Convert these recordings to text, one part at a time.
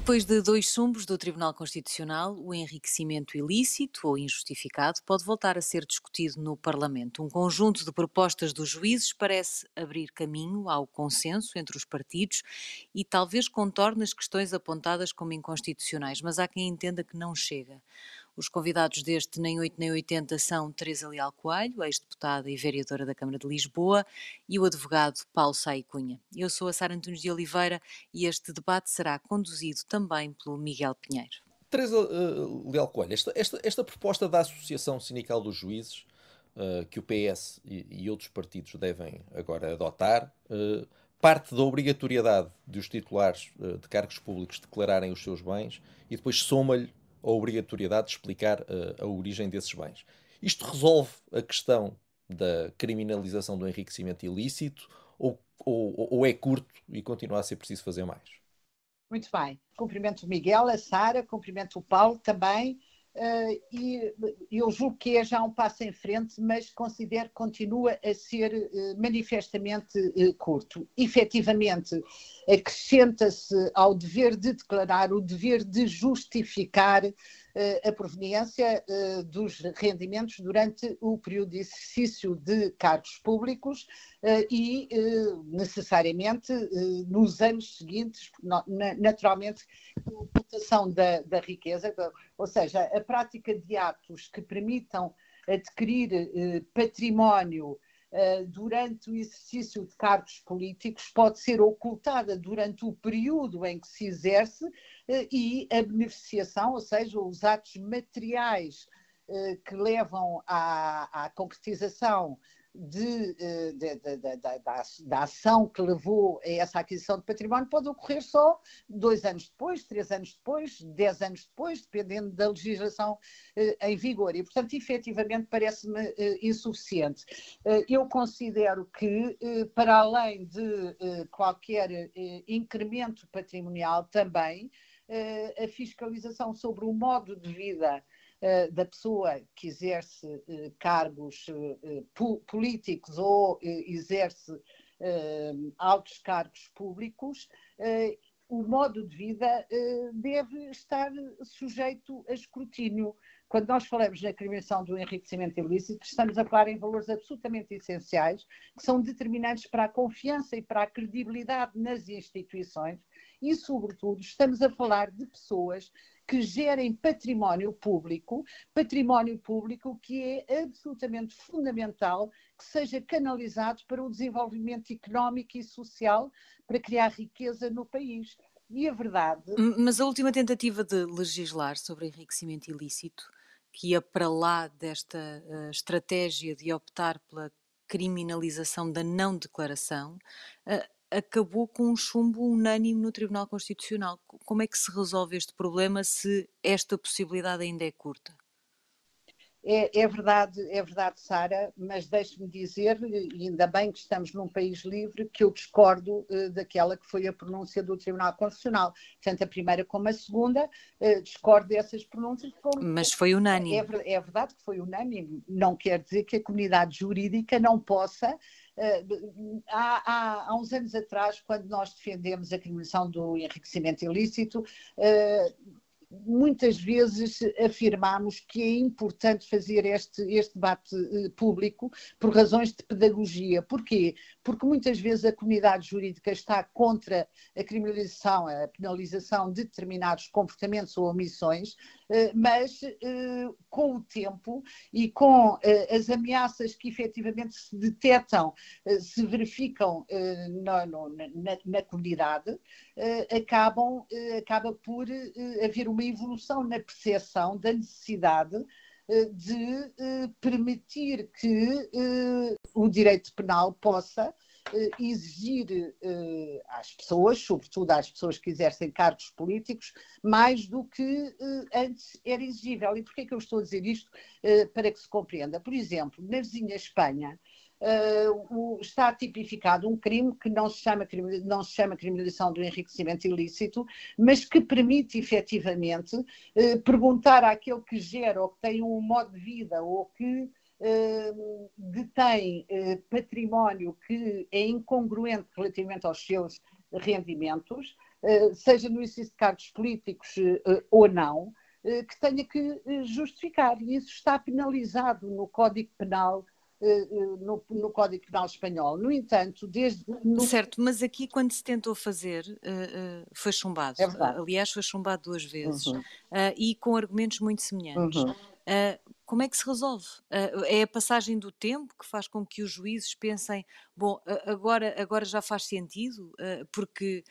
Depois de dois sumbos do Tribunal Constitucional, o enriquecimento ilícito ou injustificado pode voltar a ser discutido no Parlamento. Um conjunto de propostas dos juízes parece abrir caminho ao consenso entre os partidos e talvez contorne as questões apontadas como inconstitucionais, mas há quem entenda que não chega. Os convidados deste Nem 8 Nem 80 são Teresa Leal Coelho, ex-deputada e vereadora da Câmara de Lisboa, e o advogado Paulo Sai Cunha. Eu sou a Sara Antunes de Oliveira e este debate será conduzido também pelo Miguel Pinheiro. Teresa uh, Leal Coelho, esta, esta, esta, proposta da Associação Sindical dos Juízes, uh, que o PS e, e, outros partidos devem agora adotar, uh, parte da obrigatoriedade dos titulares de cargos públicos declararem os seus bens e depois soma-lhe a obrigatoriedade de explicar uh, a origem desses bens. Isto resolve a questão da criminalização do enriquecimento ilícito ou, ou, ou é curto e continua a ser preciso fazer mais? Muito bem. Cumprimento o Miguel, a Sara, cumprimento o Paulo também. Uh, e eu julgo que é já um passo em frente, mas considero que continua a ser uh, manifestamente uh, curto. Efetivamente, acrescenta-se ao dever de declarar o dever de justificar eh, a proveniência eh, dos rendimentos durante o período de exercício de cargos públicos eh, e, necessariamente, nos anos seguintes, naturalmente, a ocultação da, da riqueza, ou seja, a prática de atos que permitam adquirir património eh, durante o exercício de cargos políticos pode ser ocultada durante o período em que se exerce eh, e a beneficiação, ou seja, os atos materiais eh, que levam à, à concretização de, eh, de, de, da, ação que levou a essa aquisição de património pode ocorrer só dois anos depois, três anos depois, dez anos depois, dependendo da legislação eh, em vigor. E, portanto, efetivamente, parece-me eh, insuficiente. eu considero que, para além de qualquer incremento patrimonial, também a fiscalização sobre o modo de vida eh, da pessoa que exerce uh, cargos políticos ou exerce altos cargos públicos, o modo de vida deve estar sujeito a escrutínio. Quando nós falamos na criminalização do enriquecimento ilícito, estamos a falar em valores absolutamente essenciais, que são determinantes para a confiança e para a credibilidade nas instituições e, sobretudo, estamos a falar de pessoas que gerem património público, património público que é absolutamente fundamental que seja canalizado para o desenvolvimento económico e social, para criar riqueza no país. E a verdade. Mas a última tentativa de legislar sobre enriquecimento ilícito, que ia para lá desta uh, estratégia de optar pela criminalização da não declaração, uh, acabou com um chumbo unânime no Tribunal Constitucional. Como é que se resolve este problema se esta possibilidade ainda é curta? É, é, verdade, é verdade, Sara, mas deixe-me dizer, ainda bem que estamos num país livre, que eu discordo uh, daquela que foi a pronúncia do Tribunal Constitucional. Tanto a primeira como a segunda, uh, discordo dessas pronúncias. Como... Mas foi unânime. É, é, verdade que foi unânime. Não quer dizer que a comunidade jurídica não possa. Há, há, há, uns anos atrás, quando nós defendemos a criminalização do enriquecimento ilícito, muitas vezes afirmamos que é importante fazer este, este debate eh, público por razões de pedagogia. Porquê? Porque muitas vezes a comunidade jurídica está contra a criminalização, a penalização de determinados comportamentos ou omissões, mas eh, com o tempo e com as ameaças que efetivamente se detectam, se verificam na, na, na comunidade, acabam, acaba por haver uma evolução na percepção da necessidade eh, de eh, permitir que eh, o direito penal possa exigir às pessoas, sobretudo às pessoas que exercem cargos políticos, mais do que antes era exigível. E porquê é que eu estou a dizer isto? Para que se compreenda. Por exemplo, na vizinha Espanha, uh, o, está tipificado um crime que não se, chama, não se chama criminalização do enriquecimento ilícito, mas que permite efetivamente uh, perguntar àquele que gera ou que tem um modo de vida ou que detém património que é incongruente relativamente aos seus rendimentos, seja no exercício de cargos políticos ou não, que tenha que justificar. E isso está penalizado no Código Penal eh, eh, no, no, Código Penal Espanhol. No entanto, desde. No... Certo, mas aqui quando se tentou fazer, foi chumbado. É Aliás, foi chumbado duas vezes uhum. uh, e com argumentos muito semelhantes. Uhum. Como é que se resolve? é a passagem do tempo que faz com que os juízes pensem: bom, agora, agora já faz sentido, porque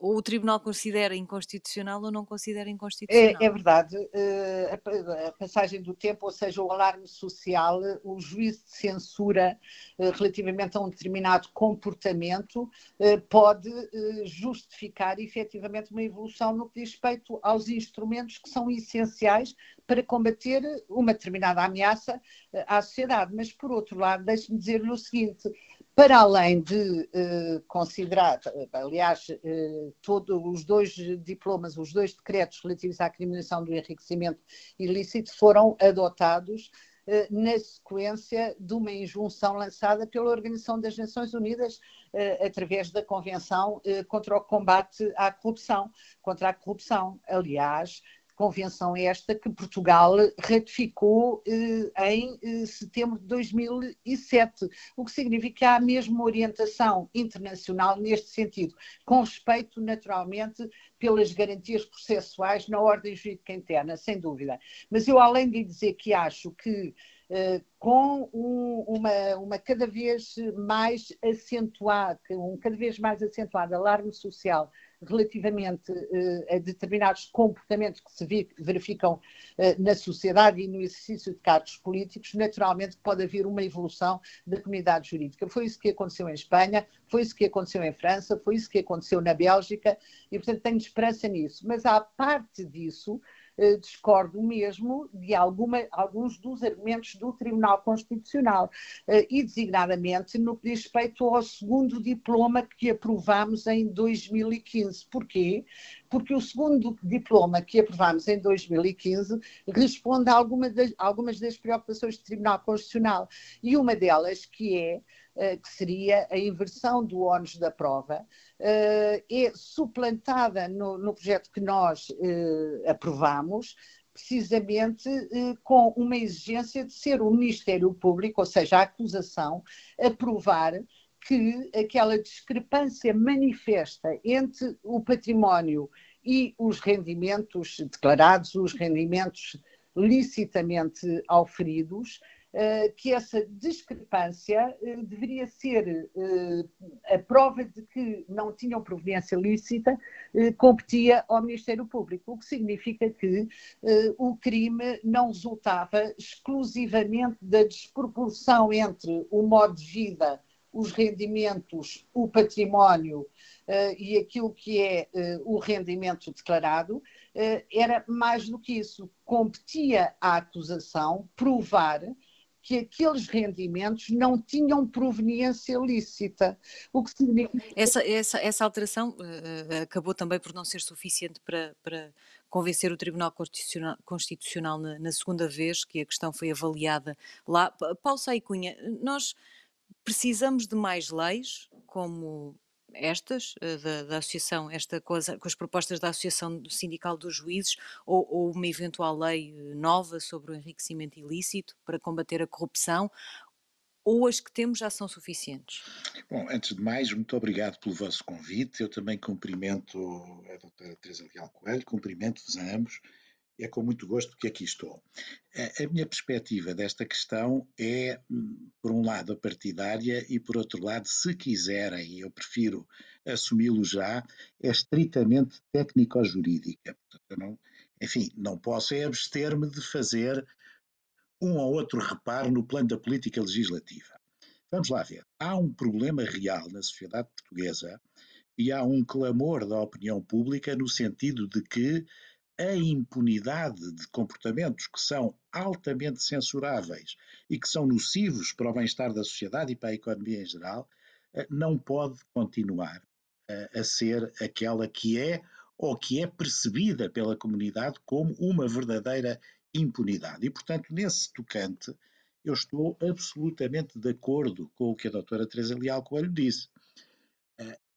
ou o Tribunal considera inconstitucional ou não considera inconstitucional. É, é verdade. Eh, a, passagem do tempo, ou seja, o alarme social, o juízo de censura eh, relativamente a um determinado comportamento eh, pode justificar efetivamente uma evolução no que diz respeito aos instrumentos que são essenciais para combater uma determinada ameaça à sociedade. Mas, por outro lado, deixe-me dizer-lhe o seguinte para além de uh, considerar, aliás, uh, todos os dois diplomas, os dois decretos relativos à criminalização do enriquecimento ilícito foram adotados uh, na sequência de uma injunção lançada pela Organização das Nações Unidas através da Convenção contra o Combate à Corrupção, contra a corrupção. Aliás, Convenção esta que Portugal ratificou eh, em eh, setembro de 2007, o que significa que há mesmo orientação internacional neste sentido, com respeito, naturalmente, pelas garantias processuais na ordem jurídica interna, sem dúvida. Mas eu, além de dizer que acho que eh, com um, uma, uma, cada vez mais acentuada, um cada vez mais acentuado alarme social relativamente uh, a determinados comportamentos que se verificam uh, na sociedade e no exercício de cargos políticos, naturalmente pode haver uma evolução da comunidade jurídica. Foi isso que aconteceu em Espanha, foi isso que aconteceu em França, foi isso que aconteceu na Bélgica e, portanto, tenho esperança nisso. Mas, à parte disso, eh, discordo mesmo de alguma, alguns dos argumentos do Tribunal Constitucional, eh, e designadamente no que diz respeito ao segundo diploma que aprovámos em 2015. Porquê? Porque o segundo diploma que aprovámos em 2015 responde a alguma das, algumas das preocupações do Tribunal Constitucional, e uma delas que é eh, que seria a inversão do ónus da prova, eh, é suplantada no, no projeto que nós eh, aprovamos, precisamente com uma exigência de ser o Ministério Público, ou seja, a acusação, a provar que aquela discrepância manifesta entre o património e os rendimentos declarados, os rendimentos licitamente auferidos, eh, que essa discrepância eh, deveria ser eh, a prova de que não tinham proveniência lícita, competia ao Ministério Público, o que significa que o crime não resultava exclusivamente da desproporção entre o modo de vida, os rendimentos, o património e aquilo que é o rendimento declarado, era mais do que isso. Competia à acusação provar que aqueles rendimentos não tinham proveniência lícita. O que significa... essa, essa, essa alteração uh, acabou também por não ser suficiente para, para convencer o Tribunal Constitucional, Constitucional na, na, segunda vez que a questão foi avaliada lá. Paulo Saicunha, nós precisamos de mais leis, como estas eh, da, da, associação, esta coisa, com as propostas da Associação Sindical dos Juízes, ou, ou, uma eventual lei eh, nova sobre o enriquecimento ilícito para combater a corrupção, ou as que temos já são suficientes? Bom, antes de mais, muito obrigado pelo vosso convite. Eu também cumprimento a doutora Teresa Leal Coelho, cumprimento-vos a ambos é com muito gosto que aqui estou. A minha perspectiva desta questão é, hum, por um lado, a partidária e, por outro lado, se quiserem, eu prefiro assumi-lo já, é estritamente técnico-jurídica. enfim, não posso é abster-me de fazer um ou outro reparo no plano da política legislativa. Vamos lá ver. Há um problema real na sociedade portuguesa e há um clamor da opinião pública no sentido de que a impunidade de comportamentos que são altamente censuráveis e que são nocivos para o bem-estar da sociedade e para a economia em geral, eh, não pode continuar eh, a ser aquela que é ou que é percebida pela comunidade como uma verdadeira impunidade. E, portanto, nesse tocante, eu estou absolutamente de acordo com o que a doutora Teresa Leal Coelho disse.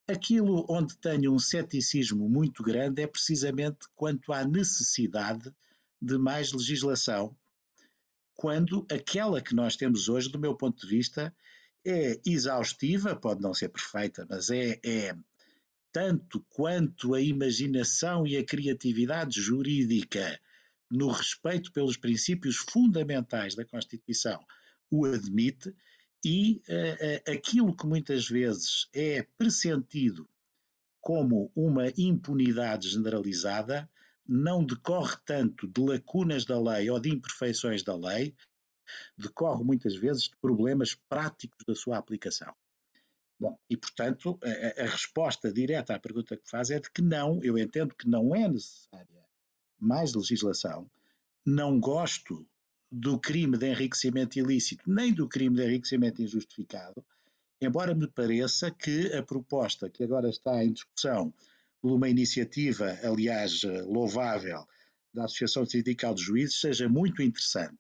Aquilo onde tenho um ceticismo muito grande é precisamente quanto à necessidade de mais legislação, quando aquela que nós temos hoje, do meu ponto de vista, é exaustiva, pode não ser perfeita, mas é, é tanto quanto a imaginação e a criatividade jurídica no respeito pelos princípios fundamentais da Constituição o admite, e uh, aquilo que muitas vezes é pressentido como uma impunidade generalizada não decorre tanto de lacunas da lei ou de imperfeições da lei, decorre muitas vezes de problemas práticos da sua aplicação. Bom, e portanto, a, a, resposta direta à pergunta que faz é de que não, eu entendo que não é necessária mais legislação, não gosto do crime de enriquecimento ilícito nem do crime de enriquecimento injustificado, embora me pareça que a proposta que agora está em discussão por uma iniciativa, aliás, louvável, da Associação Sindical de Juízes, seja muito interessante.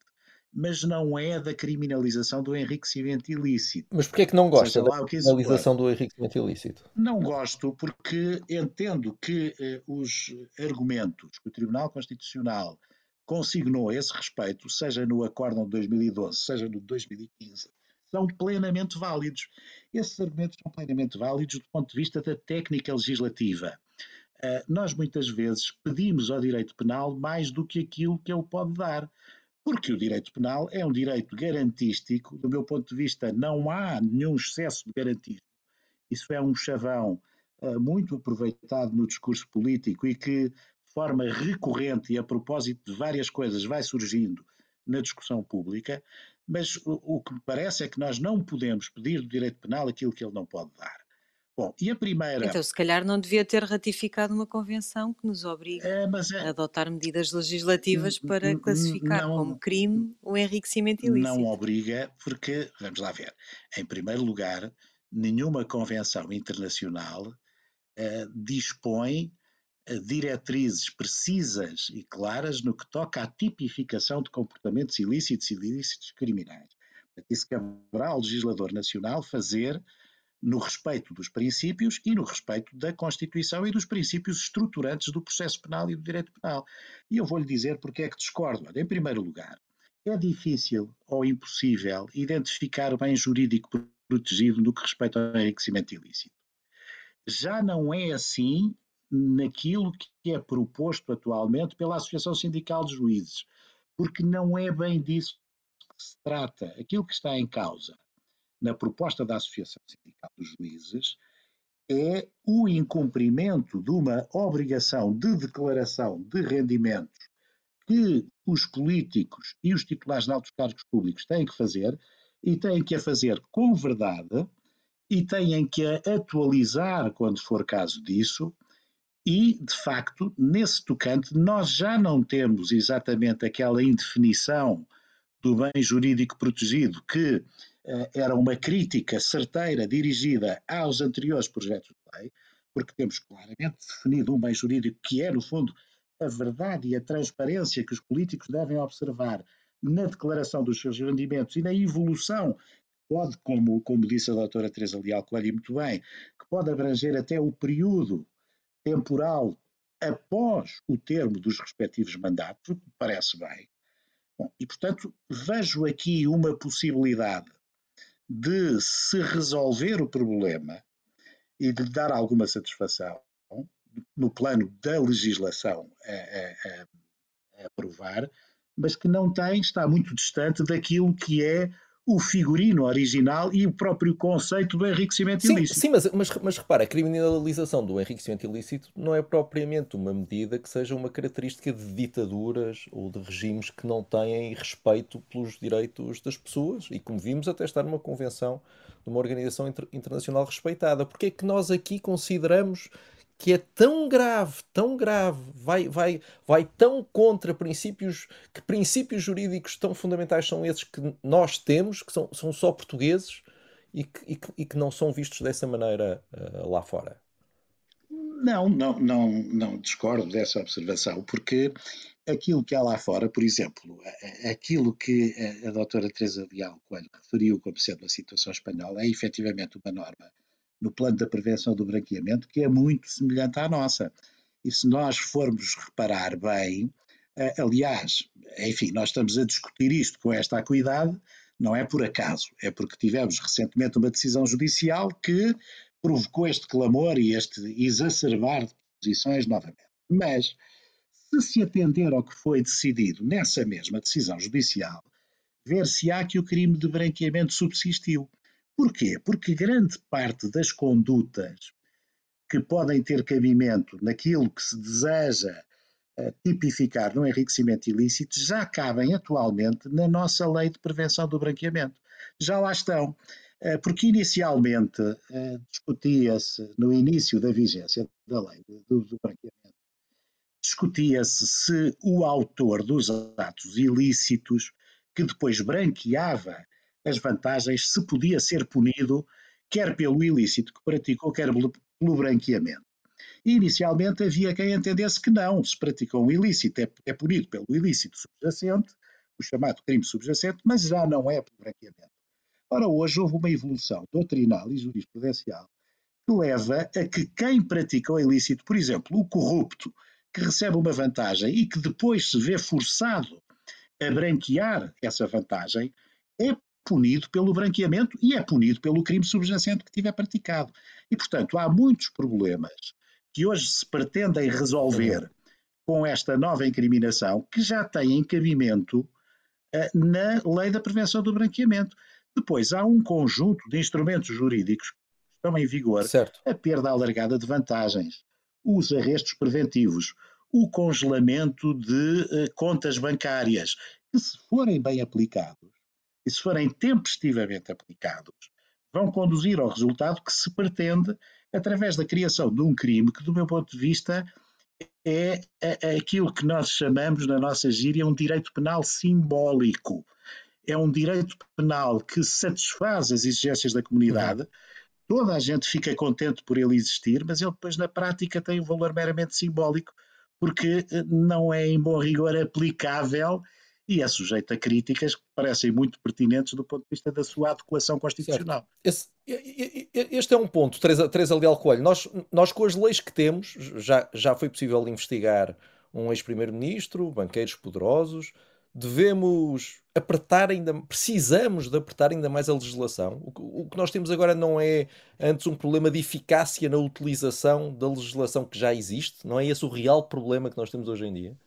Mas não é da criminalização do enriquecimento ilícito. Mas porquê é que não gosta da criminalização do enriquecimento ilícito? Não gosto porque entendo que eh, os argumentos que o Tribunal Constitucional consignou esse respeito, seja no Acórdão de 2012, seja no de 2015, são plenamente válidos. Esses argumentos são plenamente válidos do ponto de vista da técnica legislativa. Uh, nós muitas vezes pedimos ao direito penal mais do que aquilo que ele pode dar, porque o direito penal é um direito garantístico, do meu ponto de vista, não há nenhum excesso de garantismo. Isso é um chavão uh, muito aproveitado no discurso político e que forma recorrente e a propósito de várias coisas vai surgindo na discussão pública, mas o, o, que me parece é que nós não podemos pedir do direito penal aquilo que ele não pode dar. Bom, e a primeira. Então, se calhar não devia ter ratificado uma convenção que nos obriga é, é... a adotar medidas legislativas para classificar não, como crime o enriquecimento ilícito. Não obriga, porque, vamos lá ver, em primeiro lugar, nenhuma convenção internacional uh, dispõe diretrizes precisas e claras no que toca à tipificação de comportamentos ilícitos e ilícitos criminais. Isso caberá ao legislador nacional fazer no respeito dos princípios e no respeito da Constituição e dos princípios estruturantes do processo penal e do direito penal. E eu vou-lhe dizer porque é que discordo. Em primeiro lugar, é difícil ou impossível identificar o bem jurídico protegido no que respeita ao enriquecimento ilícito. Já não é assim naquilo que é proposto atualmente pela Associação Sindical de Juízes, porque não é bem disso que se trata. Aquilo que está em causa na proposta da Associação Sindical de Juízes é o incumprimento de uma obrigação de declaração de rendimentos que os políticos e os titulares de altos cargos públicos têm que fazer e têm que a fazer com verdade e têm que a atualizar quando for caso disso e, de facto, nesse tocante, nós já não temos exatamente aquela indefinição do bem jurídico protegido que uh, era uma crítica certeira dirigida aos anteriores projetos de lei, porque temos claramente definido um bem jurídico que é, no fundo, a verdade e a transparência que os políticos devem observar na declaração dos seus rendimentos e na evolução pode, como, como disse a doutora Teresa Leal Coelho muito bem, que pode abranger até o período temporal após o termo dos respectivos mandatos, o que parece bem. Bom, e, portanto, vejo aqui uma possibilidade de se resolver o problema e de dar alguma satisfação no plano da legislação a, a, a, aprovar, mas que não tem, está muito distante daquilo que é o figurino original e o próprio conceito do enriquecimento sim, ilícito. Sim, mas, mas, mas repara, a criminalização do enriquecimento ilícito não é propriamente uma medida que seja uma característica de ditaduras ou de regimes que não têm respeito pelos direitos das pessoas e, como vimos, até estar numa convenção de uma organização inter internacional respeitada. Porque é que nós aqui consideramos que é tão grave, tão grave, vai, vai, vai tão contra princípios, que princípios jurídicos tão fundamentais são esses que nós temos, que são, são só portugueses e que, e que, e que não são vistos dessa maneira uh, lá fora? Não, não, não, não discordo dessa observação, porque aquilo que há lá fora, por exemplo, aquilo que a doutora Teresa Leal Coelho referiu como sendo a situação espanhola é efetivamente uma norma no plano da prevenção do branqueamento que é muito semelhante à nossa. E se nós formos reparar bem, aliás, enfim, nós estamos a discutir isto com esta acuidade, não é por acaso, é porque tivemos recentemente uma decisão judicial que provocou este clamor e este exacerbar de posições novamente. Mas, se se atender ao que foi decidido nessa mesma decisão judicial, ver-se-á que o crime de branqueamento subsistiu. Porquê? Porque grande parte das condutas que podem ter cabimento naquilo que se deseja uh, tipificar no enriquecimento ilícito já cabem atualmente na nossa lei de prevenção do branqueamento. Já lá estão. Uh, porque inicialmente uh, discutia-se, no início da vigência da lei do, do branqueamento, discutia-se se o autor dos atos ilícitos que depois branqueava as vantagens, se podia ser punido quer pelo ilícito que praticou, quer pelo, branqueamento. E inicialmente havia quem entendesse que não, se praticou um ilícito, é, é punido pelo ilícito subjacente, o chamado crime subjacente, mas já não é pelo branqueamento. Ora, hoje houve uma evolução doutrinal e jurisprudencial que leva a que quem pratica o ilícito, por exemplo, o corrupto, que recebe uma vantagem e que depois se vê forçado a branquear essa vantagem, é punido pelo branqueamento e é punido pelo crime subjacente que tiver praticado. E, portanto, há muitos problemas que hoje se pretendem resolver com esta nova incriminação que já têm encabimento uh, na lei da prevenção do branqueamento. Depois, há um conjunto de instrumentos jurídicos que estão em vigor certo. a perda alargada de vantagens, os arrestos preventivos, o congelamento de uh, contas bancárias, que se forem bem aplicados e se forem tempestivamente aplicados, vão conduzir ao resultado que se pretende através da criação de um crime que, do meu ponto de vista, é, aquilo que nós chamamos na nossa gíria um direito penal simbólico. É um direito penal que satisfaz as exigências da comunidade, uhum. toda a gente fica contente por ele existir, mas ele depois na prática tem um valor meramente simbólico, porque eh, não é em bom rigor aplicável e é sujeito a críticas que parecem muito pertinentes do ponto de vista da sua adequação constitucional. Esse, este é um ponto, Teresa, Teresa Leal Coelho. Nós, nós, com as leis que temos, já, já foi possível investigar um ex-primeiro-ministro, banqueiros poderosos, devemos apertar ainda, precisamos de apertar ainda mais a legislação. O que, o que nós temos agora não é antes um problema de eficácia na utilização da legislação que já existe, não é esse o real problema que nós temos hoje em dia?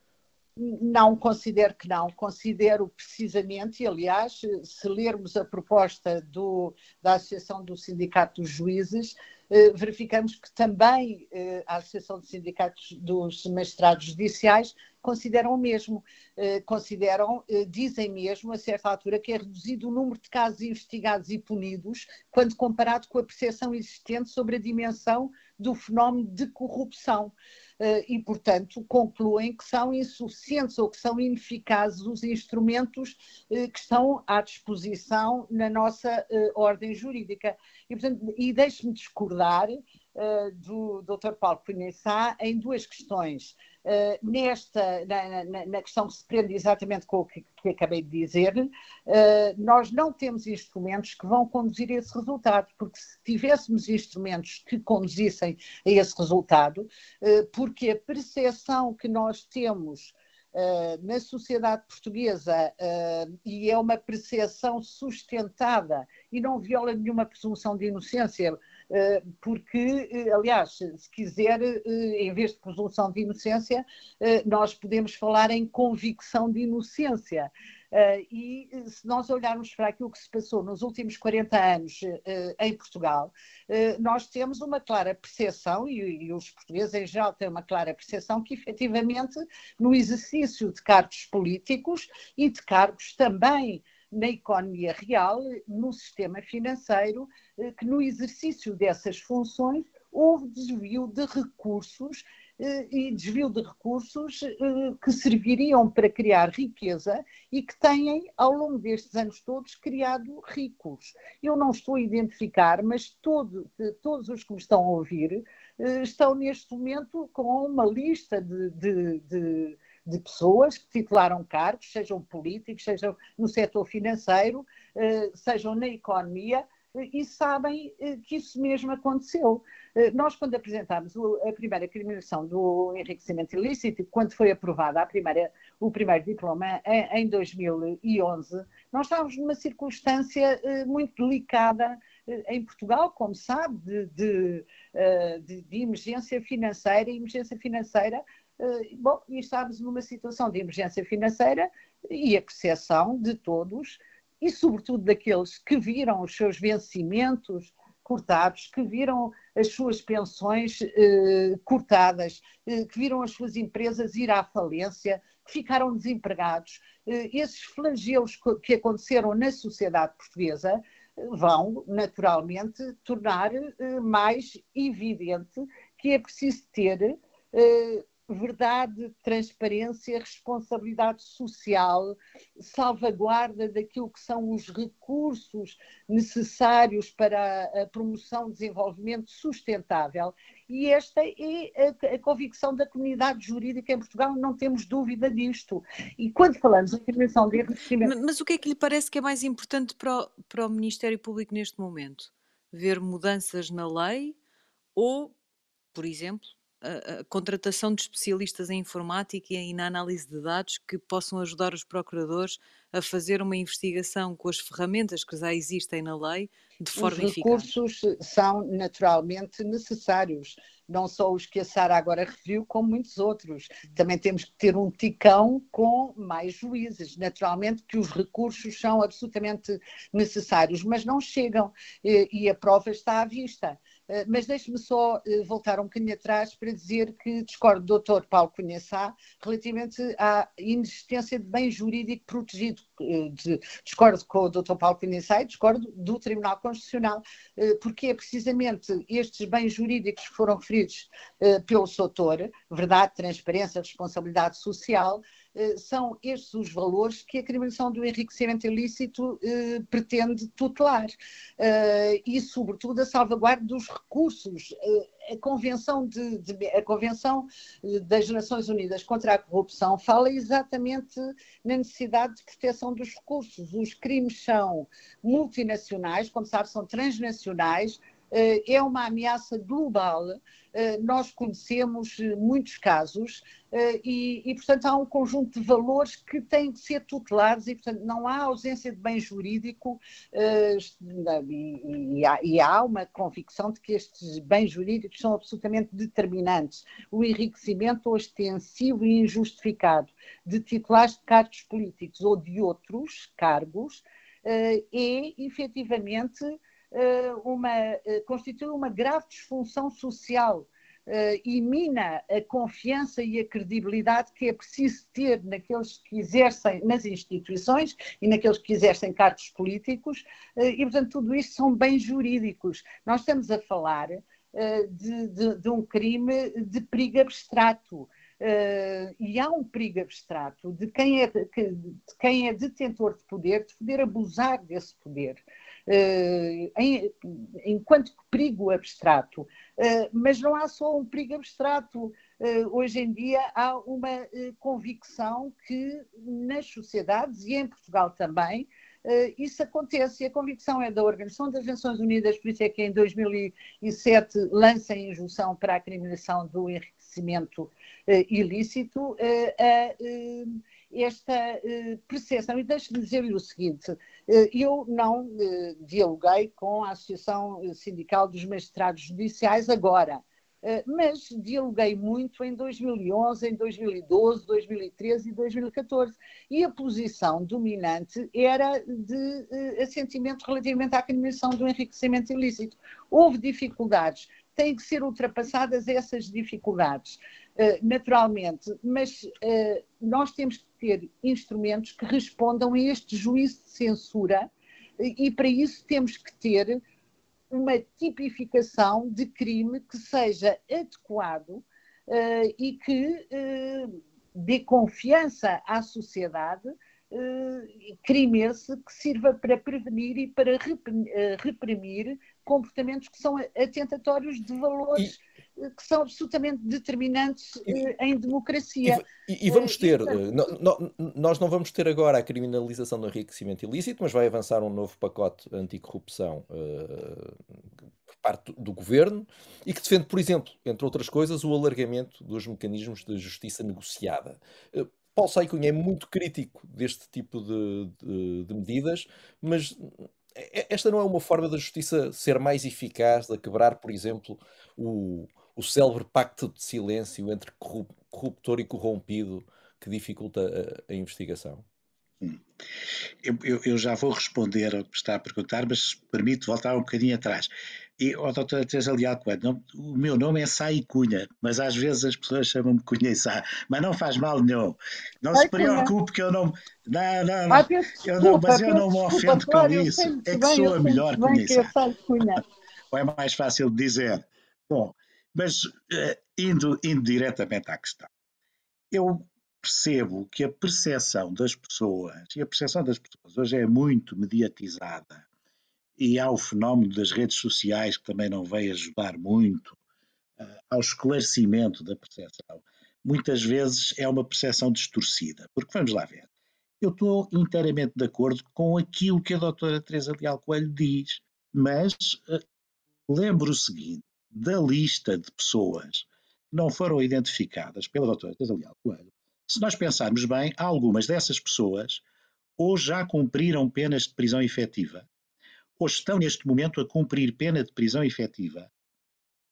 Não considero que não, considero precisamente, e aliás, se lermos a proposta do, da Associação do Sindicato dos Juízes, eh, verificamos que também eh, a Associação de Sindicatos dos Magistrados Judiciais consideram o mesmo. Eh, consideram, eh, dizem mesmo, a certa altura, que é reduzido o número de casos investigados e punidos quando comparado com a percepção existente sobre a dimensão do fenómeno de corrupção. Eh, e, portanto, concluem que são insuficientes ou que são ineficazes os instrumentos eh, que estão à disposição na nossa eh, ordem jurídica. E, portanto, e deixe-me discordar do Dr. Paulo Cunha em duas questões. Uh, nesta, na, na, na, questão que se prende exatamente com o que, que acabei de dizer, uh, nós não temos instrumentos que vão conduzir a esse resultado, porque se tivéssemos instrumentos que conduzissem a esse resultado, uh, porque a percepção que nós temos na sociedade portuguesa e é uma percepção sustentada e não viola nenhuma presunção de inocência, porque, aliás, se quiser, em vez de presunção de inocência, nós podemos falar em convicção de inocência. E se nós olharmos para aquilo que se passou nos últimos 40 anos em Portugal, nós temos uma clara percepção, e, os portugueses em geral têm uma clara percepção, que efetivamente no exercício de cargos políticos e de cargos também na economia real, no sistema financeiro, que no exercício dessas funções houve desvio de recursos eh, e desvio de recursos eh, que serviriam para criar riqueza e que têm, ao longo destes anos todos, criado ricos. Eu não estou a identificar, mas todo, todos os que me estão a ouvir eh, estão neste momento com uma lista de, de, de de pessoas que titularam cargos, sejam políticos, sejam no setor financeiro, sejam na economia, e sabem que isso mesmo aconteceu. Nós, quando apresentámos a primeira criminalização do enriquecimento ilícito, quando foi aprovada a primeira, o primeiro diploma em 2011, nós estávamos numa circunstância muito delicada em Portugal, como sabe, de, de, de, de emergência financeira. Emergência financeira, bom, e estávamos numa situação de emergência financeira e a percepção de todos, e sobretudo daqueles que viram os seus vencimentos cortados, que viram as suas pensões eh, cortadas, eh, que viram as suas empresas ir à falência, que ficaram desempregados. Eh, esses flagelos que aconteceram na sociedade portuguesa vão, naturalmente, tornar eh, mais evidente que é preciso ter eh, verdade, transparência, responsabilidade social, salvaguarda daquilo que são os recursos necessários para a promoção do desenvolvimento sustentável. E esta é a, convicção da comunidade jurídica em Portugal, não temos dúvida disto. E quando falamos em intervenção de. Mas, mas o que é que lhe parece que é mais importante para o, para o Ministério Público neste momento? Ver mudanças na lei ou, por exemplo, a, a, contratação de especialistas em informática e na análise de dados que possam ajudar os procuradores a fazer uma investigação com as ferramentas que já existem na lei de forma eficaz. Os recursos são naturalmente necessários, não só os que a Sara agora referiu, como muitos outros. Também temos que ter um ticão com mais juízes. Naturalmente que os recursos são absolutamente necessários, mas não chegam e a prova está à vista. Eh, mas deixe-me só eh, voltar um bocadinho atrás para dizer que discordo do Dr. Paulo Cunhaçá relativamente à inexistência de bem jurídico protegido. Eh, de, discordo com o Dr. Paulo Cunhaçá e discordo do Tribunal Constitucional, porque é precisamente estes bens jurídicos que foram referidos pelo Soutor, verdade, transparência, responsabilidade social, são estes os valores que a criminalização do enriquecimento ilícito eh, pretende tutelar. Eh, e, sobretudo, a salvaguarda dos recursos. a Convenção, de, de, a Convenção das Nações Unidas contra a Corrupção fala exatamente na necessidade de proteção dos recursos. Os crimes são multinacionais, como sabe, são transnacionais, é uma ameaça global eh, nós conhecemos eh, muitos casos eh, e, e, portanto, há um conjunto de valores que têm que ser tutelados e, portanto, não há ausência de bem jurídico e, há, e há uma convicção de que estes bens jurídicos são absolutamente determinantes. O enriquecimento ostensivo e injustificado de titulares de cargos políticos ou de outros cargos é efetivamente eh, uma, eh, constitui uma grave disfunção social uh, e mina a confiança e a credibilidade que é preciso ter naqueles que exercem nas instituições e naqueles que exercem cargos políticos, uh, e portanto tudo isto são bens jurídicos. Nós estamos a falar uh, de, de, de, um crime de perigo abstrato. e há um perigo abstrato de quem, é, de quem é detentor de poder, de poder abusar desse poder. Eh, em, enquanto perigo abstrato. Eh, mas não há só um perigo abstrato. Eh, hoje em dia há uma convicção que nas sociedades e em Portugal também isso acontece. E a convicção é da Organização das Nações Unidas, por isso é que em 2007 lança a injunção para a criminalização do enriquecimento ilícito. a esta uh, percepção. E deixe-me dizer-lhe o seguinte: uh, eu não uh, dialoguei com a Associação Sindical dos Magistrados Judiciais agora, mas dialoguei muito em 2011, em 2012, 2013 e 2014. E a posição dominante era de assentimento relativamente à criminalização do enriquecimento ilícito. Houve dificuldades, têm que ser ultrapassadas essas dificuldades. Eh, naturalmente, mas uh, nós temos que ter instrumentos que respondam a este juízo de censura e, e para isso temos que ter uma tipificação de crime que seja adequado uh, e que dê confiança à sociedade crime esse que sirva para prevenir e para reprimir comportamentos que são atentatórios de valores que são absolutamente determinantes em democracia. E, e, e vamos ter, no, no, nós não vamos ter agora a criminalização do enriquecimento ilícito, mas vai avançar um novo pacote anticorrupção uh, por parte do governo e que defende, por exemplo, entre outras coisas, o alargamento dos mecanismos de justiça negociada. Uh, Paulo Saicunha é muito crítico deste tipo de, de, de medidas, mas esta não é uma forma da justiça ser mais eficaz, de quebrar, por exemplo, o, o célebre pacto de silêncio entre corruptor e corrompido que dificulta a, a investigação? Hum. Eu, eu, eu, já vou responder ao que está a perguntar, mas permito voltar um bocadinho atrás. E, oh, doutora Teresa Leal Coelho, o meu nome é Sai Cunha, mas às vezes as pessoas chamam-me Cunha e Sá, mas não faz mal nenhum. Não Ai, se preocupe que eu não... Não, não, não. eu não mas eu não me ofendo com isso. É que bem, sou a melhor Cunha e Sá. Ou é mais fácil de dizer. Bom, mas uh, indo, indo diretamente à questão. Eu percebo que a percepção das pessoas, e a percepção das pessoas hoje é muito mediatizada, e há o fenómeno das redes sociais que também não veio ajudar muito uh, ao esclarecimento da percepção. Muitas vezes é uma percepção distorcida, porque vamos lá ver. Eu estou inteiramente de acordo com aquilo que a doutora Teresa Leal Coelho diz, mas uh, lembro o seguinte, da lista de pessoas que não foram identificadas pela doutora Teresa Leal Coelho, se nós pensarmos bem, algumas dessas pessoas ou já cumpriram penas de prisão efetiva, ou estão neste momento a cumprir pena de prisão efetiva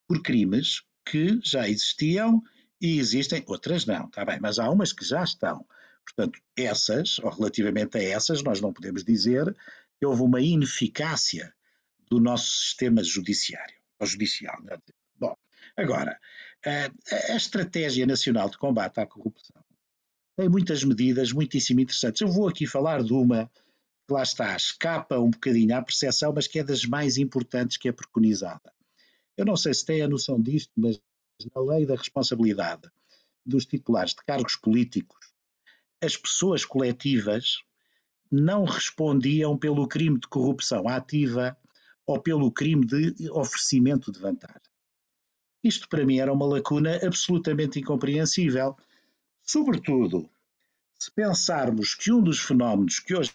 por crimes que já existiam e existem, outras não, está bem, mas há umas que já estão. Portanto, essas, ou relativamente a essas, nós não podemos dizer que houve uma ineficácia do nosso sistema judiciário, ou judicial. É? Bom, agora, a, a Estratégia Nacional de Combate à Corrupção tem muitas medidas muitíssimo interessantes. Eu vou aqui falar de uma que lá está, escapa um bocadinho à percepção, mas que é das mais importantes que é preconizada. Eu não sei se têm a noção disto, mas na lei da responsabilidade dos titulares de cargos políticos, as pessoas coletivas não respondiam pelo crime de corrupção ativa ou pelo crime de oferecimento de vantagem. Isto para mim era uma lacuna absolutamente incompreensível, sobretudo se pensarmos que um dos fenómenos que hoje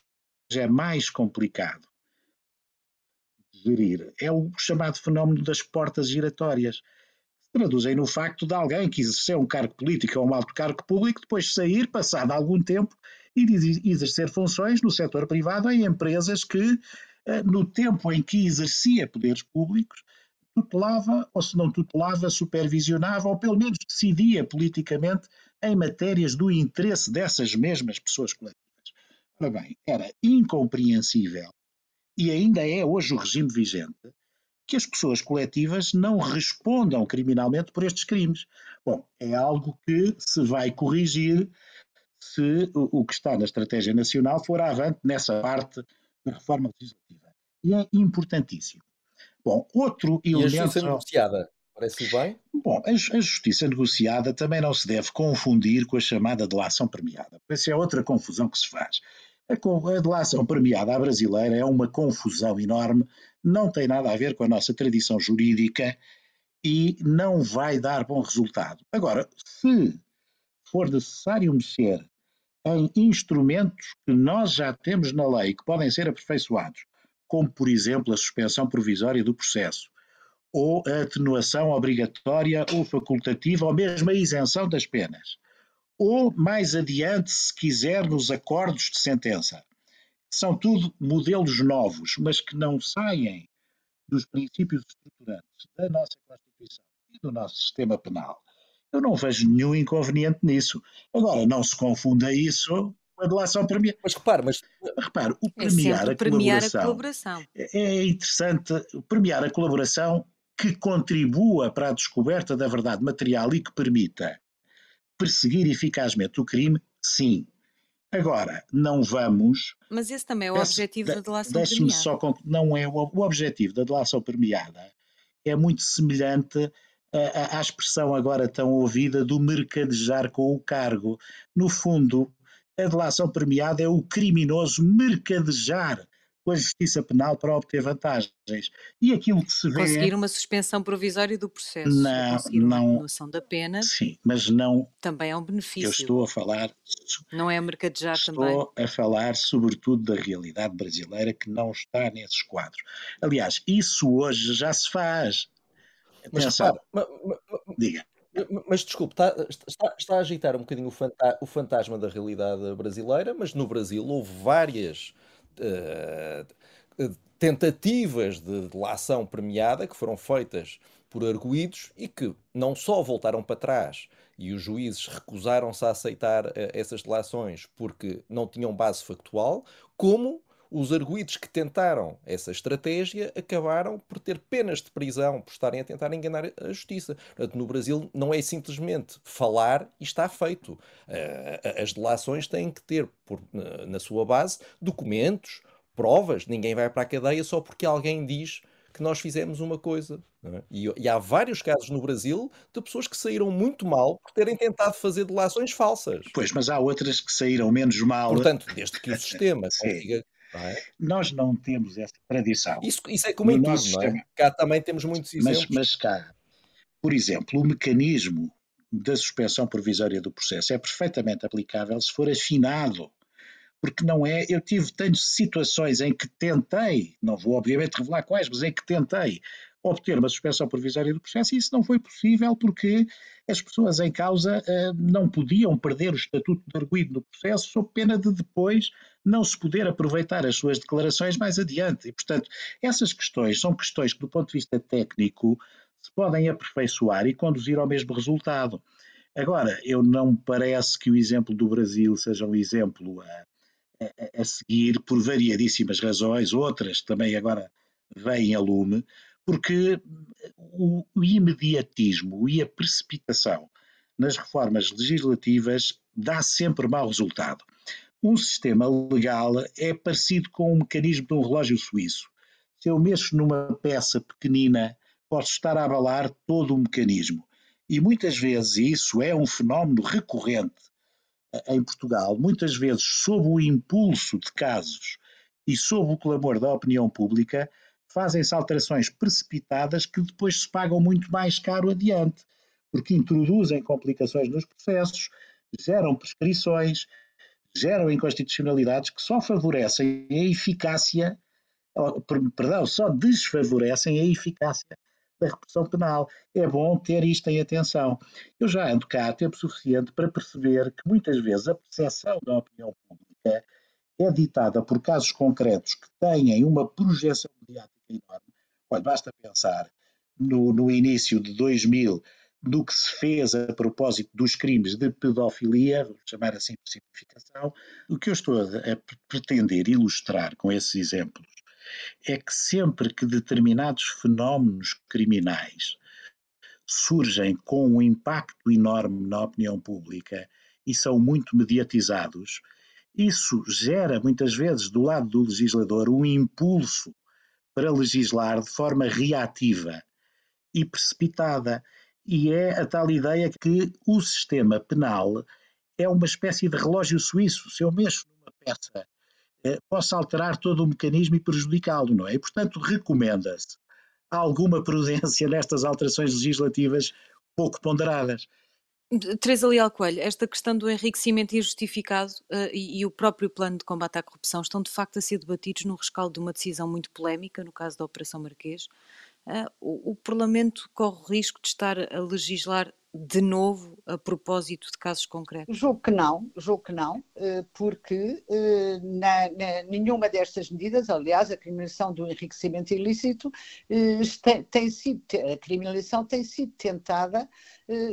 é mais complicado de gerir é o chamado fenómeno das portas giratórias. Se traduzem no facto de alguém que exerceu um cargo político ou um alto cargo público depois sair, passado algum tempo, e exercer funções no setor privado em empresas que, no tempo em que exercia poderes públicos, tutelava, ou se não tutelava, supervisionava, ou pelo menos decidia politicamente em matérias do interesse dessas mesmas pessoas coletivas. Ora bem, era incompreensível, e ainda é hoje o regime vigente, que as pessoas coletivas não respondam criminalmente por estes crimes. Bom, é algo que se vai corrigir se o que está na Estratégia Nacional for avante nessa parte da reforma legislativa. E é importantíssimo. Bom, outro elemento. E a justiça negociada, parece bem? Bom, a, a, justiça negociada também não se deve confundir com a chamada delação premiada. Essa é outra confusão que se faz. A delação premiada à brasileira é uma confusão enorme, não tem nada a ver com a nossa tradição jurídica e não vai dar bom resultado. Agora, se for necessário mexer em instrumentos que nós já temos na lei que podem ser aperfeiçoados, como por exemplo a suspensão provisória do processo, ou a atenuação obrigatória ou facultativa, ou mesmo a isenção das penas ou mais adiante, se quiser, nos acordos de sentença. São tudo modelos novos, mas que não saem dos princípios estruturantes da nossa Constituição e do nosso sistema penal. Eu não vejo nenhum inconveniente nisso. Agora, não se confunda isso com a delação premiada. Mas repare, mas... repare o premiar, é a, premiar colaboração a colaboração é interessante premiar a colaboração que contribua para a descoberta da verdade material e que permita perseguir eficazmente o crime, sim. Agora, não vamos. Mas esse também é o objetivo da delação premiada. Só, não é o, o objetivo da delação premiada. É muito semelhante à, expressão agora tão ouvida do mercadejar com o cargo. No fundo, a delação premiada é o criminoso mercadejar com a justiça penal para obter vantagens. E aquilo que se vê. Conseguir uma suspensão provisória do processo, não, conseguir não, uma redução da pena. Sim, mas não. Também é um benefício. Eu estou a falar. Não é mercadejar estou também. Estou a falar, sobretudo, da realidade brasileira que não está nesses quadros. Aliás, isso hoje já se faz. Mas, Atenção. repara, ma- ma- ma- Diga. Mas desculpe, está, está- está a agitar um bocadinho o, fanta- o fantasma da realidade brasileira, mas no Brasil houve várias eh, tentativas de delação premiada que foram feitas por arguídos e que não só voltaram para trás e os juízes recusaram-se a aceitar eh, essas delações porque não tinham base factual, como os arguídos que tentaram essa estratégia acabaram por ter penas de prisão por estarem a tentar enganar a justiça. Portanto, no Brasil não é simplesmente falar e está feito. Eh, As delações têm que ter por- na- sua base documentos, provas. Ninguém vai para a cadeia só porque alguém diz que nós fizemos uma coisa. é? E, e há vários casos no Brasil de pessoas que saíram muito mal por terem tentado fazer delações falsas. Pois, mas há outras que saíram menos mal. Portanto, desde que o sistema consiga. Não é? Nós não temos essa tradição. Isso, isso é como em No tudo, nosso não é? sistema. Cá também temos muitos Mas, exemplos. mas cá, por exemplo, o mecanismo da suspensão provisória do processo é perfeitamente aplicável se for afinado. Porque não é. Eu tive tantas situações em que tentei, não vou obviamente revelar quais, mas em que tentei obter uma suspensão provisória do processo e isso não foi possível porque as pessoas em causa eh, não podiam perder o estatuto de arguído no processo sob pena de depois não se poder aproveitar as suas declarações mais adiante. E, portanto, essas questões são questões que, do ponto de vista técnico, se podem aperfeiçoar e conduzir ao mesmo resultado. Agora, eu não me parece que o exemplo do Brasil seja um exemplo a, a- a seguir por variadíssimas razões, outras também agora vêm a lume, porque o, o imediatismo e a precipitação nas reformas legislativas dá sempre mau resultado. Um sistema legal é parecido com o mecanismo de um relógio suíço. Se eu mexo numa peça pequenina, posso estar a abalar todo o mecanismo. E muitas vezes isso é um fenómeno recorrente eh, em Portugal, muitas vezes sob o impulso de casos e sob o clamor da opinião pública, fazem-se alterações precipitadas que depois se pagam muito mais caro adiante, porque introduzem complicações nos processos, geram prescrições, geram inconstitucionalidades que só favorecem a eficácia, perdão, só desfavorecem a eficácia da repressão penal. É bom ter isto em atenção. Eu já ando cá há tempo suficiente para perceber que muitas vezes a percepção da opinião pública é ditada por casos concretos que têm uma projeção mediática enorme. Olha, basta pensar no, no início de 2000 do que se fez a propósito dos crimes de pedofilia, vou chamar assim por simplificação. O que eu estou a, a pretender ilustrar com esses exemplos é que sempre que determinados fenómenos criminais surgem com um impacto enorme na opinião pública e são muito mediatizados, isso gera muitas vezes do lado do legislador um impulso para legislar de forma reativa e precipitada. E é a tal ideia que o sistema penal é uma espécie de relógio suíço. Se eu mexo numa peça, eh, posso alterar todo o mecanismo e prejudicá-lo, não é? E, portanto, recomenda-se alguma prudência nestas alterações legislativas pouco ponderadas. Teresa Leal Coelho, esta questão do enriquecimento injustificado eh, e, e o próprio plano de combate à corrupção estão de facto a ser debatidos no rescaldo de uma decisão muito polémica, no caso da Operação Marquês. Eh, o, o Parlamento corre o risco de estar a legislar de novo a propósito de casos concretos? Julgo que não, julgo que não, eh, porque eh, na, na, nenhuma destas medidas, aliás, a criminalização do enriquecimento ilícito, eh, tem, tem sido, a criminalização tem sido tentada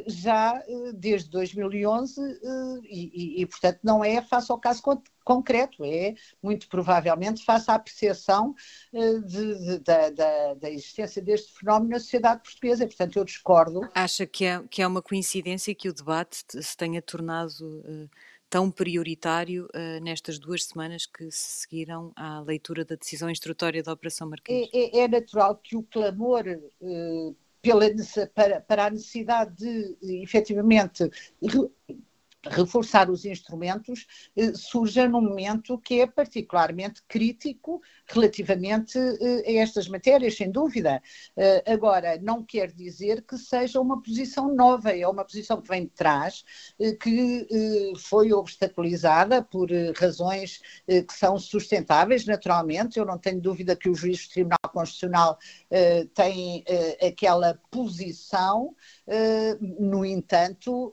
já desde 2011 eh, e, e, e, portanto, não é face ao caso concreto, é muito provavelmente face à apreciação eh, de, de, da, da, da, existência deste fenómeno na sociedade portuguesa. Portanto, eu discordo. Acha que é, que é uma coincidência que o debate se tenha tornado uh, tão prioritário uh, nestas duas semanas que se seguiram à leitura da decisão instrutória da Operação Marquês? É, é, é natural que o clamor uh, pela, para, para a necessidade de, efetivamente, reforçar os instrumentos surja num momento que é particularmente crítico relativamente a estas matérias, sem dúvida. Agora, não quer dizer que seja uma posição nova, é uma posição que vem de trás, que foi obstaculizada por razões que são sustentáveis, naturalmente. Eu não tenho dúvida que o juiz do Tribunal Constitucional tem aquela posição, no entanto,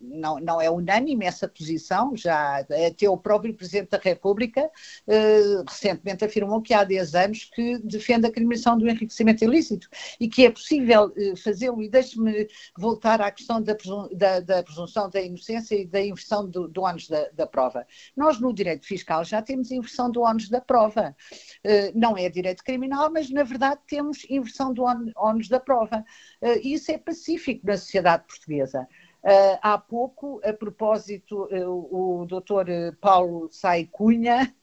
não, não é unânime essa posição, já até o próprio Presidente da República eh, recentemente afirmou que há 10 anos que defende a criminalização do enriquecimento ilícito e que é possível eh, fazê-lo. E deixe-me voltar à questão da, da, da, presunção da inocência e da inversão do, do ónus da, da, prova. Nós, no direito fiscal, já temos inversão do ónus da prova. Eh, não é direito criminal, mas, na verdade, temos inversão do ónus da prova. Eh, e isso é pacífico na sociedade portuguesa. Uh, há pouco, a propósito, uh, o doutor Paulo Sai Cunha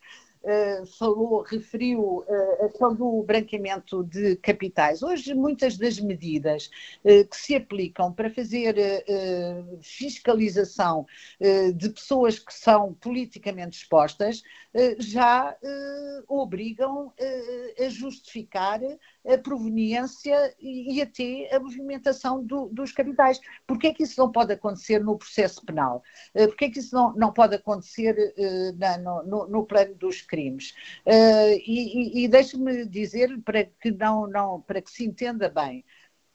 uh, falou, referiu a questão do branqueamento de capitais. Hoje, muitas das medidas que se aplicam para fazer fiscalização de pessoas que são politicamente expostas já obrigam a justificar a proveniência e, e até a movimentação do, dos capitais. Porquê é que isso não pode acontecer no processo penal? Uh, Porquê é que isso não, não pode acontecer uh, na, no, no, plano dos crimes? Uh, e, e, e deixe-me dizer, para que, não, não, para que se entenda bem,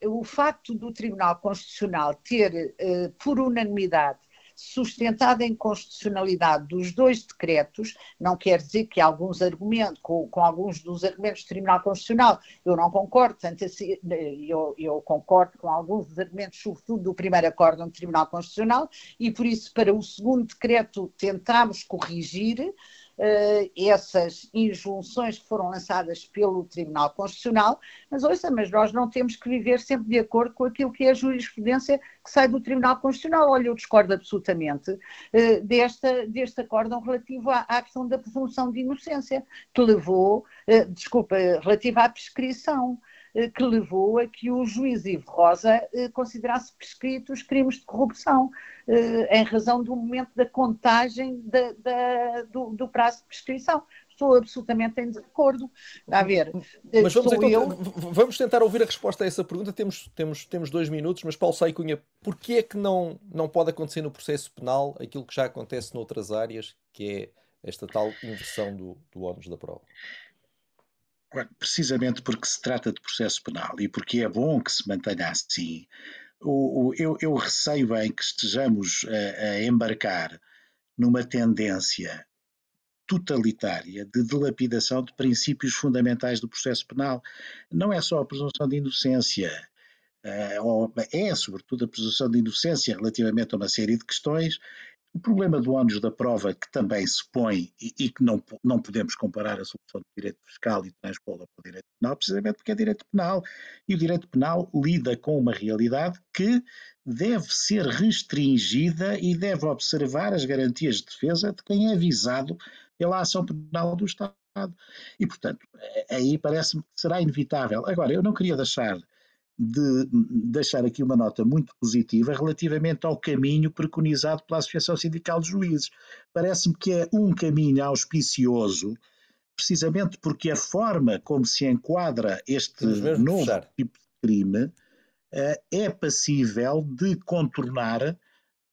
o facto do Tribunal Constitucional ter, por unanimidade, sustentada em constitucionalidade dos dois decretos, não quer dizer que alguns argumentos, com, com alguns dos argumentos do Tribunal Constitucional, eu não concordo, tanto assim, eu, eu concordo com alguns dos argumentos, sobretudo do primeiro acórdão do Tribunal Constitucional, e por isso, para o segundo decreto, tentámos corrigir essas injunções que foram lançadas pelo Tribunal Constitucional, mas ouça, mas nós não temos que viver sempre de acordo com aquilo que é a jurisprudência que sai do Tribunal Constitucional. Olha, eu discordo absolutamente uh, desta, deste acórdão relativo à, à, questão da presunção de inocência, que levou, uh, desculpa, relativa à prescrição que levou a que o juiz Ivo Rosa considerasse prescritos crimes de corrupção. Eh, em razão do momento da contagem do, do, prazo de prescrição. Estou absolutamente em desacordo. A ver, eh, mas vamos, então, eu... vamos tentar ouvir a resposta a essa pergunta. Temos, temos, temos dois minutos, mas Paulo Saicunha, porquê é que não, não pode acontecer no processo penal aquilo que já acontece noutras áreas, que é esta tal inversão do, do ónus da prova? Precisamente porque se trata de processo penal e porque é bom que se mantenha assim, o, o, eu, eu, receio bem que estejamos a, a embarcar numa tendência totalitária de dilapidação de princípios fundamentais do processo penal. Não é só a presunção de inocência, eh, é sobretudo a presunção de inocência relativamente a uma série de questões, o problema do ónus da prova, que também se põe e, e, que não, não podemos comparar a solução do direito fiscal e transpô-la para o direito penal, precisamente porque é direito penal. E o direito penal lida com uma realidade que deve ser restringida e deve observar as garantias de defesa de quem é visado pela ação penal do Estado. E, portanto, aí parece-me que será inevitável. Agora, eu não queria deixar de deixar aqui uma nota muito positiva relativamente ao caminho preconizado pela Associação Sindical de Juízes. Parece-me que é um caminho auspicioso, precisamente porque a forma como se enquadra este novo tipo de crime eh, é passível de contornar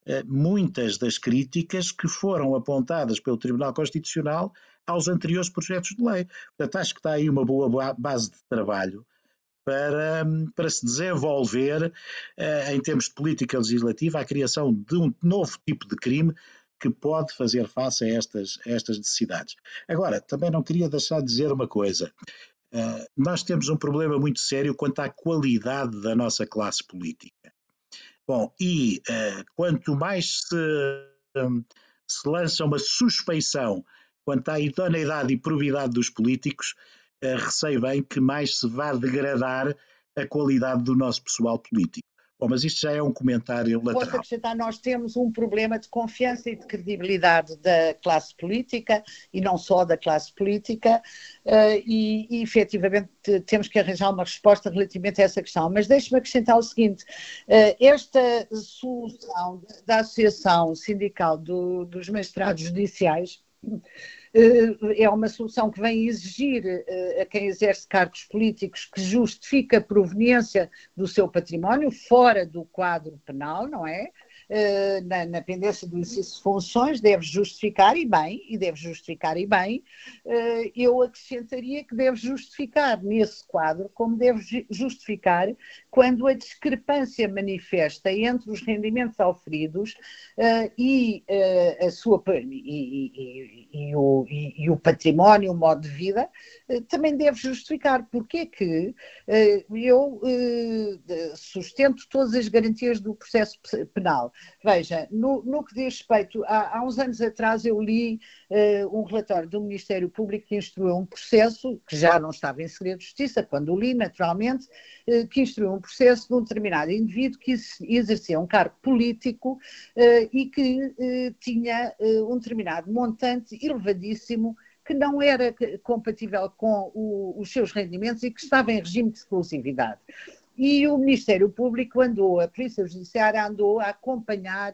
eh, muitas das críticas que foram apontadas pelo Tribunal Constitucional aos anteriores projetos de lei. Portanto, acho que está aí uma boa base de trabalho para, para se desenvolver, uh, em termos de política legislativa, a criação de um novo tipo de crime que pode fazer face a estas, a estas necessidades. Agora, também não queria deixar de dizer uma coisa. Uh, nós temos um problema muito sério quanto à qualidade da nossa classe política. Bom, e uh, quanto mais se, se lança uma suspeição quanto à idoneidade e probidade dos políticos, receio bem que mais se vá degradar a qualidade do nosso pessoal político. Bom, mas isto já é um comentário lateral. Posso acrescentar, nós temos um problema de confiança e de credibilidade da classe política, e não só da classe política, uh, e, e efetivamente temos que arranjar uma resposta relativamente a essa questão. Mas deixe-me acrescentar o seguinte, uh, esta solução da Associação Sindical do, dos Magistrados Judiciais é uma solução que vem exigir a quem exerce cargos políticos que justifique a proveniência do seu património fora do quadro penal, não é? Eh, na, na pendência do exercício de funções, deve justificar e bem, e deve justificar e bem, eh, eu acrescentaria que deve justificar nesse quadro, como deve justificar quando a discrepância manifesta entre os rendimentos oferidos uh, e, a sua, e, e, e, o, e, o, património, o modo de vida, também deve justificar porque é que eu sustento todas as garantias do processo penal. Veja, no, no que diz respeito, há, há, uns anos atrás eu li um relatório do Ministério Público que instruiu um processo, que já não estava em segredo de justiça, quando o li, naturalmente, que instruiu um processo de um determinado indivíduo que exercia um cargo político uh, e que uh, tinha uh, um determinado montante elevadíssimo que não era compatível com o, os seus rendimentos e que estava em regime de exclusividade. E o Ministério Público andou, a Polícia Judiciária andou a acompanhar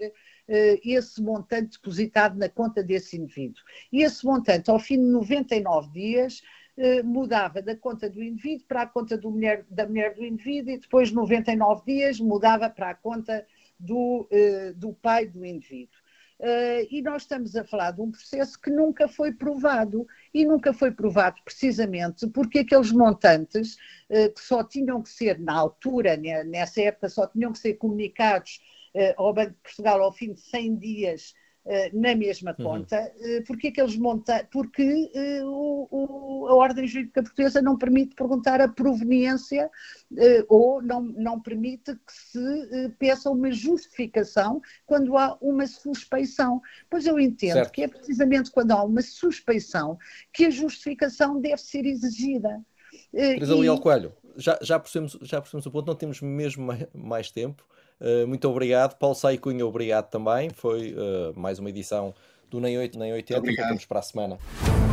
esse montante depositado na conta desse indivíduo. E esse montante, ao fim de 99 dias, eh, mudava da conta do indivíduo para a conta mulher, da mulher do indivíduo e depois, 99 dias, mudava para a conta do, uh, do pai do indivíduo. Uh, e nós estamos a falar de um processo que nunca foi provado, e nunca foi provado precisamente porque aqueles montantes uh, que só tinham que ser, na altura, nessa época, só tinham que ser comunicados uh, ao Banco de Portugal ao fim de 100 dias na mesma uhum. conta, uhum. porque aqueles monta porque uh, o, o, a ordem jurídica portuguesa não permite perguntar a proveniência ou não, não permite que se peça uma justificação quando há uma suspeição. Pois eu entendo certo. que é precisamente quando há uma suspeição que a justificação deve ser exigida. Teresa e... Leal Coelho, já, já, percebemos, já percebemos o ponto, não temos mesmo mais tempo. Uh, muito obrigado. Paulo Sai Cunha, obrigado também. Foi uh, mais uma edição do Nem 8, Nem 80. Obrigado. Voltamos para a semana.